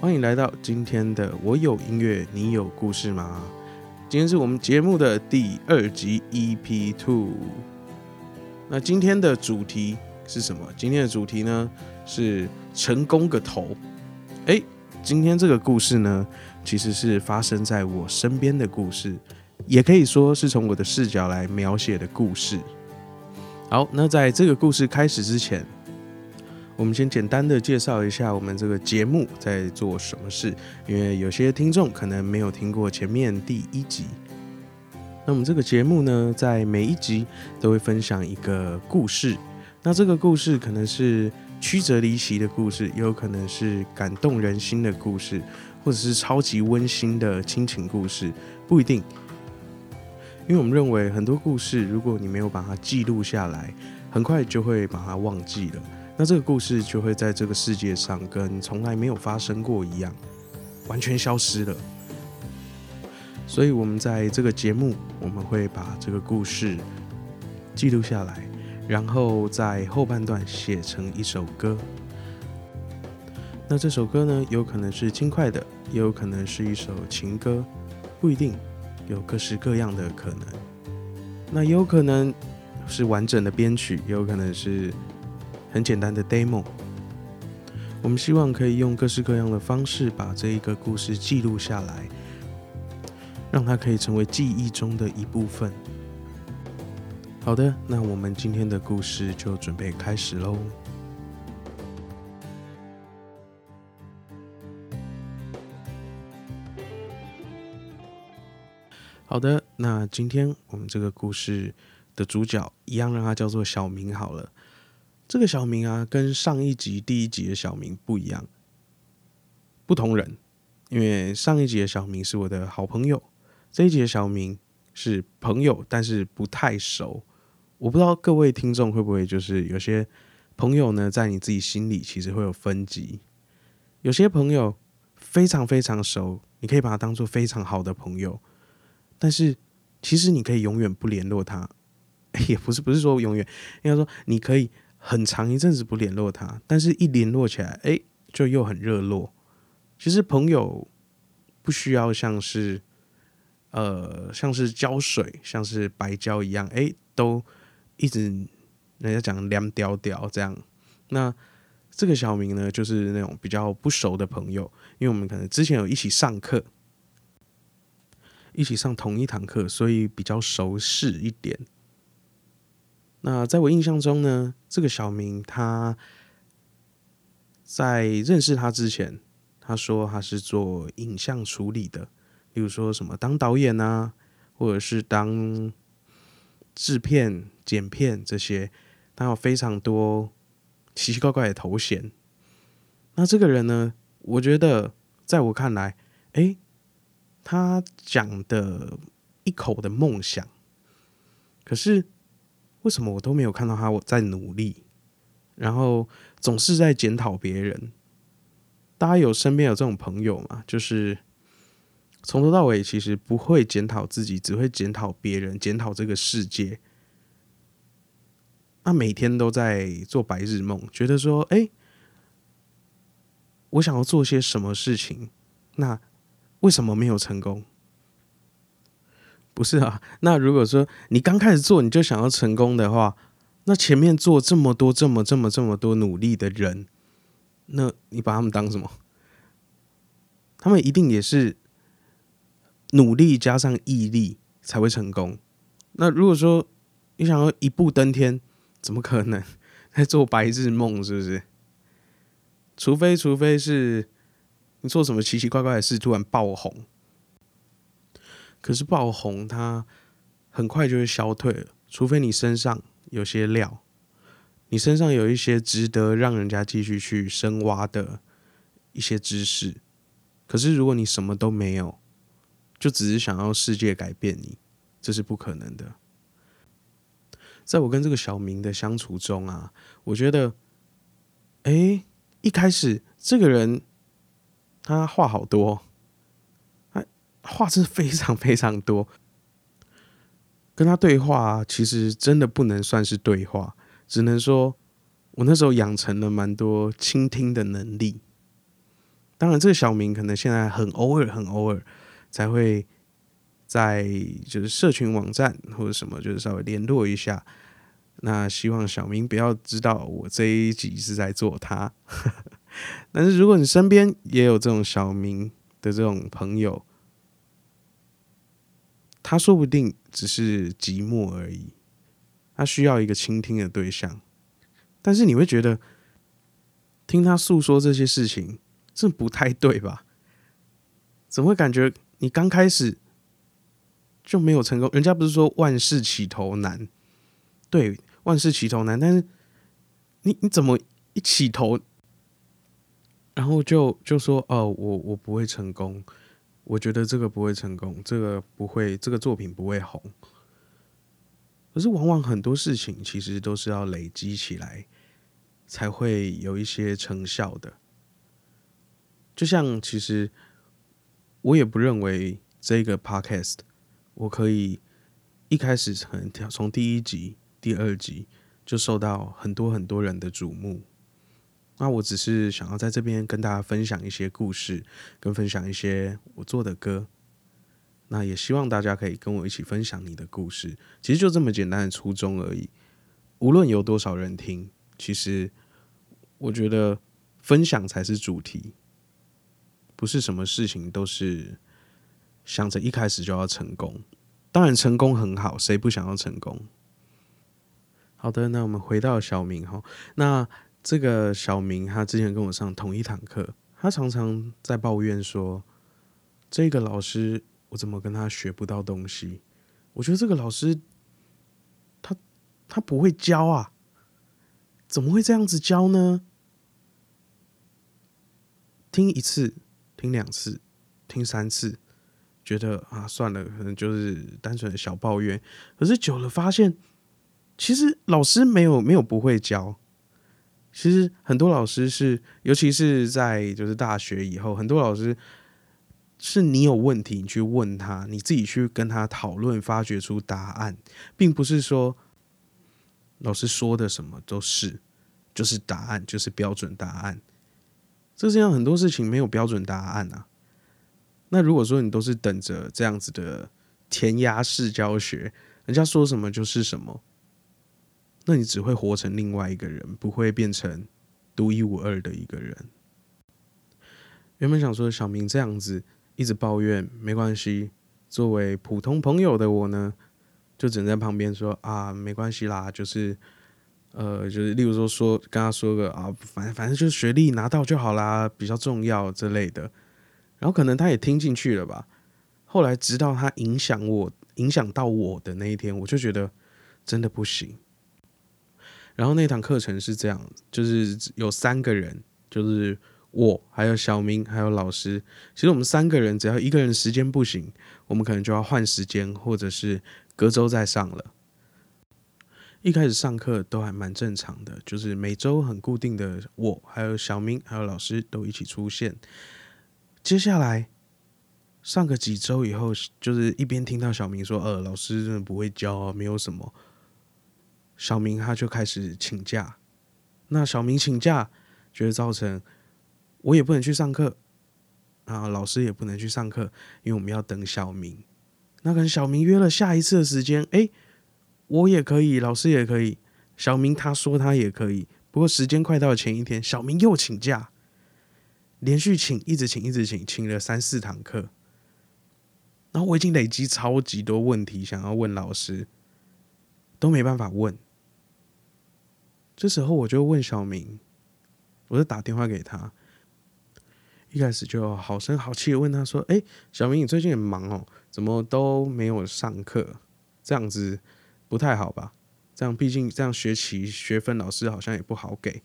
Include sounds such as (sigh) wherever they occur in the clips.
欢迎来到今天的我有音乐，你有故事吗？今天是我们节目的第二集 EP Two。那今天的主题是什么？今天的主题呢是成功个头。哎，今天这个故事呢，其实是发生在我身边的故事，也可以说是从我的视角来描写的故事。好，那在这个故事开始之前，我们先简单的介绍一下我们这个节目在做什么事，因为有些听众可能没有听过前面第一集。那我们这个节目呢，在每一集都会分享一个故事，那这个故事可能是曲折离奇的故事，也有可能是感动人心的故事，或者是超级温馨的亲情故事，不一定。因为我们认为很多故事，如果你没有把它记录下来，很快就会把它忘记了。那这个故事就会在这个世界上跟从来没有发生过一样，完全消失了。所以，我们在这个节目，我们会把这个故事记录下来，然后在后半段写成一首歌。那这首歌呢，有可能是轻快的，也有可能是一首情歌，不一定。有各式各样的可能，那也有可能是完整的编曲，也有可能是很简单的 demo。我们希望可以用各式各样的方式把这一个故事记录下来，让它可以成为记忆中的一部分。好的，那我们今天的故事就准备开始喽。好的，那今天我们这个故事的主角一样，让它叫做小明好了。这个小明啊，跟上一集第一集的小明不一样，不同人。因为上一集的小明是我的好朋友，这一集的小明是朋友，但是不太熟。我不知道各位听众会不会就是有些朋友呢，在你自己心里其实会有分级，有些朋友非常非常熟，你可以把他当做非常好的朋友。但是，其实你可以永远不联络他，也不是不是说永远，应该说你可以很长一阵子不联络他，但是一联络起来，哎，就又很热络。其实朋友不需要像是呃像是胶水，像是白胶一样，哎，都一直人家讲凉屌屌这样。那这个小明呢，就是那种比较不熟的朋友，因为我们可能之前有一起上课。一起上同一堂课，所以比较熟识一点。那在我印象中呢，这个小明他在认识他之前，他说他是做影像处理的，例如说什么当导演啊，或者是当制片、剪片这些，他有非常多奇奇怪怪的头衔。那这个人呢，我觉得在我看来，哎。他讲的一口的梦想，可是为什么我都没有看到他我在努力，然后总是在检讨别人？大家有身边有这种朋友吗？就是从头到尾其实不会检讨自己，只会检讨别人，检讨这个世界。那每天都在做白日梦，觉得说：“哎，我想要做些什么事情？”那为什么没有成功？不是啊，(laughs) 那如果说你刚开始做你就想要成功的话，那前面做这么多、这么、这么、这么多努力的人，那你把他们当什么？他们一定也是努力加上毅力才会成功。那如果说你想要一步登天，怎么可能 (laughs) 在做白日梦？是不是？除非，除非是。你做什么奇奇怪怪的事，突然爆红，可是爆红它很快就会消退了，除非你身上有些料，你身上有一些值得让人家继续去深挖的一些知识。可是如果你什么都没有，就只是想要世界改变你，这是不可能的。在我跟这个小明的相处中啊，我觉得，哎，一开始这个人。他话好多，话是非常非常多。跟他对话，其实真的不能算是对话，只能说我那时候养成了蛮多倾听的能力。当然，这个小明可能现在很偶尔、很偶尔才会在就是社群网站或者什么，就是稍微联络一下。那希望小明不要知道我这一集是在做他。(laughs) 但是如果你身边也有这种小明的这种朋友，他说不定只是寂寞而已，他需要一个倾听的对象。但是你会觉得听他诉说这些事情。这不太对吧？怎么会感觉你刚开始就没有成功？人家不是说万事起头难？对，万事起头难。但是你你怎么一起头，然后就就说哦，我我不会成功，我觉得这个不会成功，这个不会，这个作品不会红。可是往往很多事情其实都是要累积起来，才会有一些成效的。就像其实我也不认为这个 podcast 我可以一开始从从第一集、第二集就受到很多很多人的瞩目。那我只是想要在这边跟大家分享一些故事，跟分享一些我做的歌。那也希望大家可以跟我一起分享你的故事。其实就这么简单的初衷而已。无论有多少人听，其实我觉得分享才是主题。不是什么事情都是想着一开始就要成功，当然成功很好，谁不想要成功？好的，那我们回到小明哈，那这个小明他之前跟我上同一堂课，他常常在抱怨说，这个老师我怎么跟他学不到东西？我觉得这个老师他他不会教啊，怎么会这样子教呢？听一次。听两次，听三次，觉得啊算了，可能就是单纯的小抱怨。可是久了发现，其实老师没有没有不会教。其实很多老师是，尤其是在就是大学以后，很多老师是你有问题，你去问他，你自己去跟他讨论，发掘出答案，并不是说老师说的什么都是就是答案，就是标准答案。这世界上很多事情没有标准答案啊。那如果说你都是等着这样子的填鸭式教学，人家说什么就是什么，那你只会活成另外一个人，不会变成独一无二的一个人。原本想说小明这样子一直抱怨没关系，作为普通朋友的我呢，就只能在旁边说啊，没关系啦，就是。呃，就是例如说说跟他说个啊，反正反正就是学历拿到就好啦，比较重要之类的。然后可能他也听进去了吧。后来直到他影响我，影响到我的那一天，我就觉得真的不行。然后那堂课程是这样，就是有三个人，就是我还有小明还有老师。其实我们三个人只要一个人时间不行，我们可能就要换时间，或者是隔周再上了。一开始上课都还蛮正常的，就是每周很固定的，我还有小明还有老师都一起出现。接下来上个几周以后，就是一边听到小明说：“呃，老师真的不会教啊，没有什么。”小明他就开始请假。那小明请假，就会造成我也不能去上课啊，老师也不能去上课，因为我们要等小明。那跟小明约了下一次的时间，哎。我也可以，老师也可以。小明他说他也可以，不过时间快到前一天，小明又请假，连续请，一直请，一直请，请了三四堂课。然后我已经累积超级多问题想要问老师，都没办法问。这时候我就问小明，我就打电话给他，一开始就好声好气的问他说：“哎，小明，你最近很忙哦，怎么都没有上课？这样子。”不太好吧？这样毕竟这样学期学分老师好像也不好给。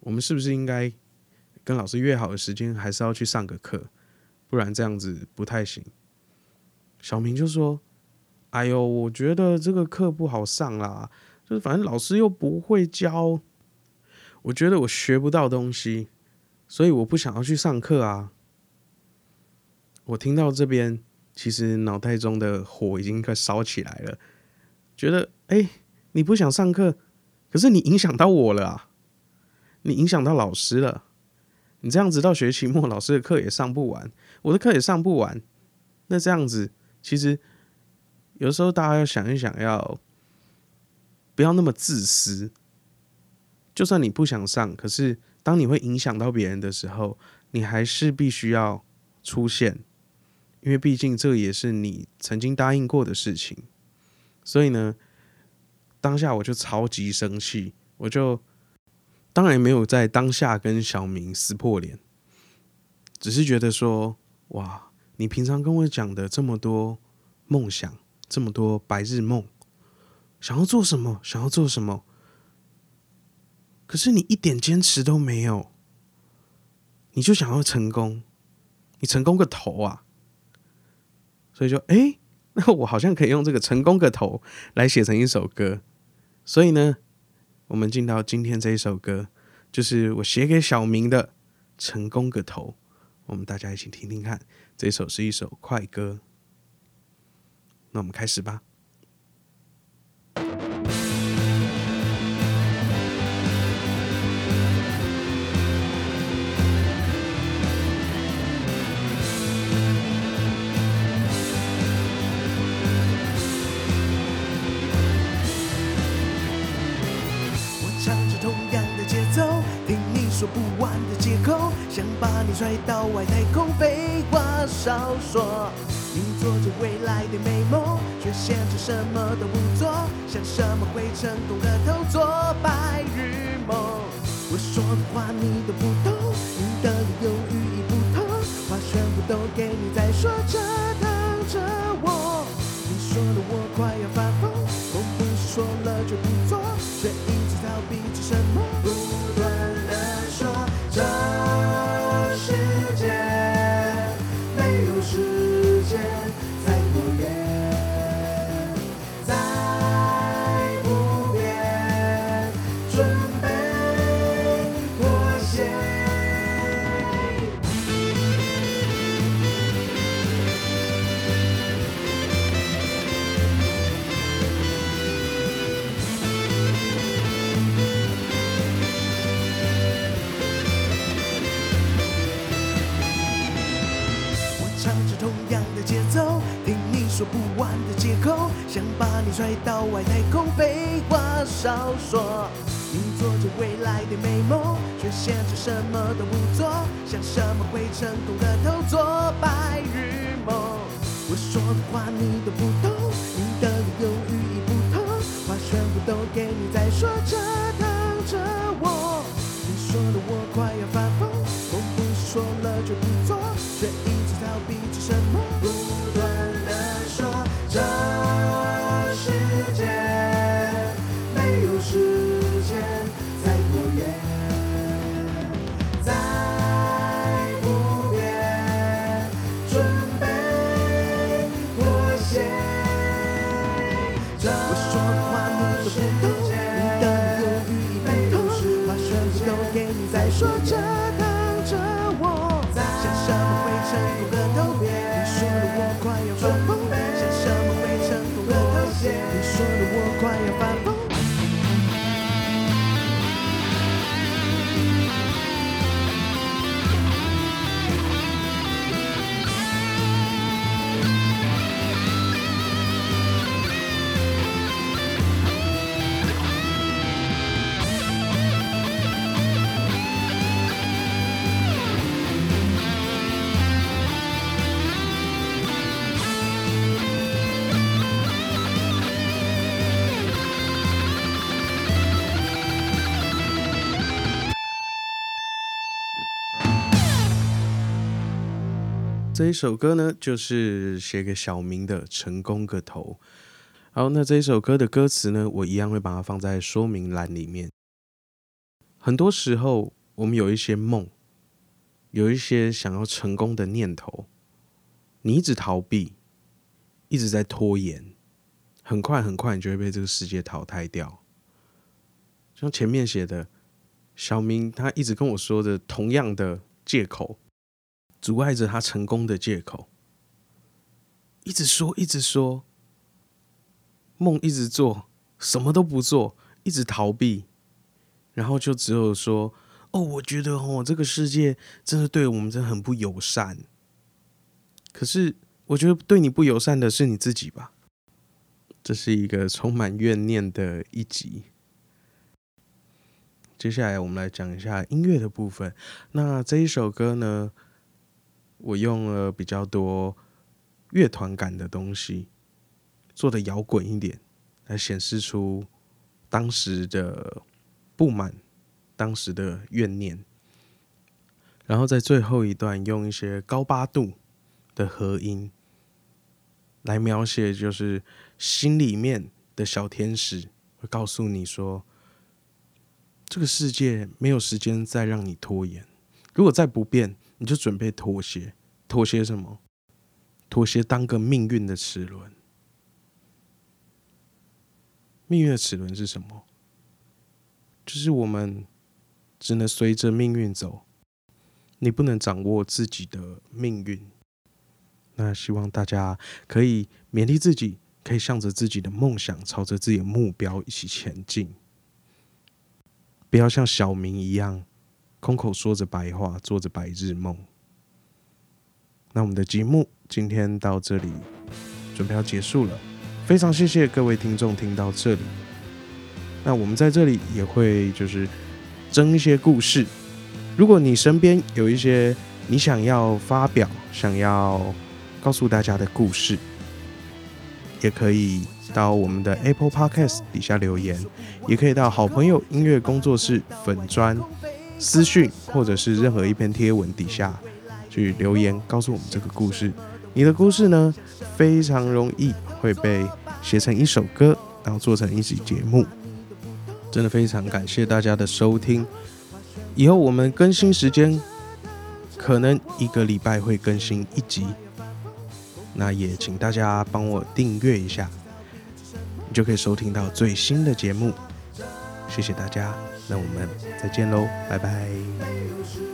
我们是不是应该跟老师约好的时间，还是要去上个课？不然这样子不太行。小明就说：“哎呦，我觉得这个课不好上啦，就是反正老师又不会教，我觉得我学不到东西，所以我不想要去上课啊。”我听到这边，其实脑袋中的火已经快烧起来了。觉得哎，你不想上课，可是你影响到我了啊！你影响到老师了，你这样子到学期末，老师的课也上不完，我的课也上不完。那这样子，其实有时候大家要想一想，要不要那么自私？就算你不想上，可是当你会影响到别人的时候，你还是必须要出现，因为毕竟这也是你曾经答应过的事情。所以呢，当下我就超级生气，我就当然没有在当下跟小明撕破脸，只是觉得说，哇，你平常跟我讲的这么多梦想，这么多白日梦，想要做什么，想要做什么，可是你一点坚持都没有，你就想要成功，你成功个头啊！所以就哎。那我好像可以用这个“成功个头”来写成一首歌，所以呢，我们进到今天这一首歌，就是我写给小明的“成功个头”，我们大家一起听听看，这首是一首快歌，那我们开始吧。说不完的借口，想把你拽到外太空，废话少说。你做着未来的美梦，却现实什么都不做，想什么会成功的头做白日梦。我说的话你都不懂，你的理由语义不同，话全部都给你在说着唱着同样的节奏，听你说不完的借口，想把你拽到外太空，废话少说。你做着未来的美梦，却现实什么都不做，想什么会成功的头做白日梦。我说的话你都不懂，你的理由语义不同，话全部都给你在说着等着我。你说的我快要发疯说的我快要发这一首歌呢，就是写给小明的《成功个头》。好，那这一首歌的歌词呢，我一样会把它放在说明栏里面。很多时候，我们有一些梦，有一些想要成功的念头，你一直逃避，一直在拖延，很快很快，你就会被这个世界淘汰掉。像前面写的，小明他一直跟我说的同样的借口。阻碍着他成功的借口，一直说，一直说，梦一直做，什么都不做，一直逃避，然后就只有说：“哦，我觉得哦，这个世界真的对我们真的很不友善。可是，我觉得对你不友善的是你自己吧。这是一个充满怨念的一集。接下来，我们来讲一下音乐的部分。那这一首歌呢，我用了比较多乐团感的东西，做的摇滚一点，来显示出当时的不满。当时的怨念，然后在最后一段用一些高八度的和音来描写，就是心里面的小天使会告诉你说，这个世界没有时间再让你拖延，如果再不变，你就准备妥协。妥协什么？妥协当个命运的齿轮。命运的齿轮是什么？就是我们。只能随着命运走，你不能掌握自己的命运。那希望大家可以勉励自己，可以向着自己的梦想，朝着自己的目标一起前进。不要像小明一样，空口说着白话，做着白日梦。那我们的节目今天到这里，准备要结束了。非常谢谢各位听众听到这里。那我们在这里也会就是。争一些故事。如果你身边有一些你想要发表、想要告诉大家的故事，也可以到我们的 Apple Podcast 底下留言，也可以到好朋友音乐工作室粉砖私讯，或者是任何一篇贴文底下去留言，告诉我们这个故事。你的故事呢，非常容易会被写成一首歌，然后做成一集节目。真的非常感谢大家的收听，以后我们更新时间可能一个礼拜会更新一集，那也请大家帮我订阅一下，你就可以收听到最新的节目。谢谢大家，那我们再见喽，拜拜。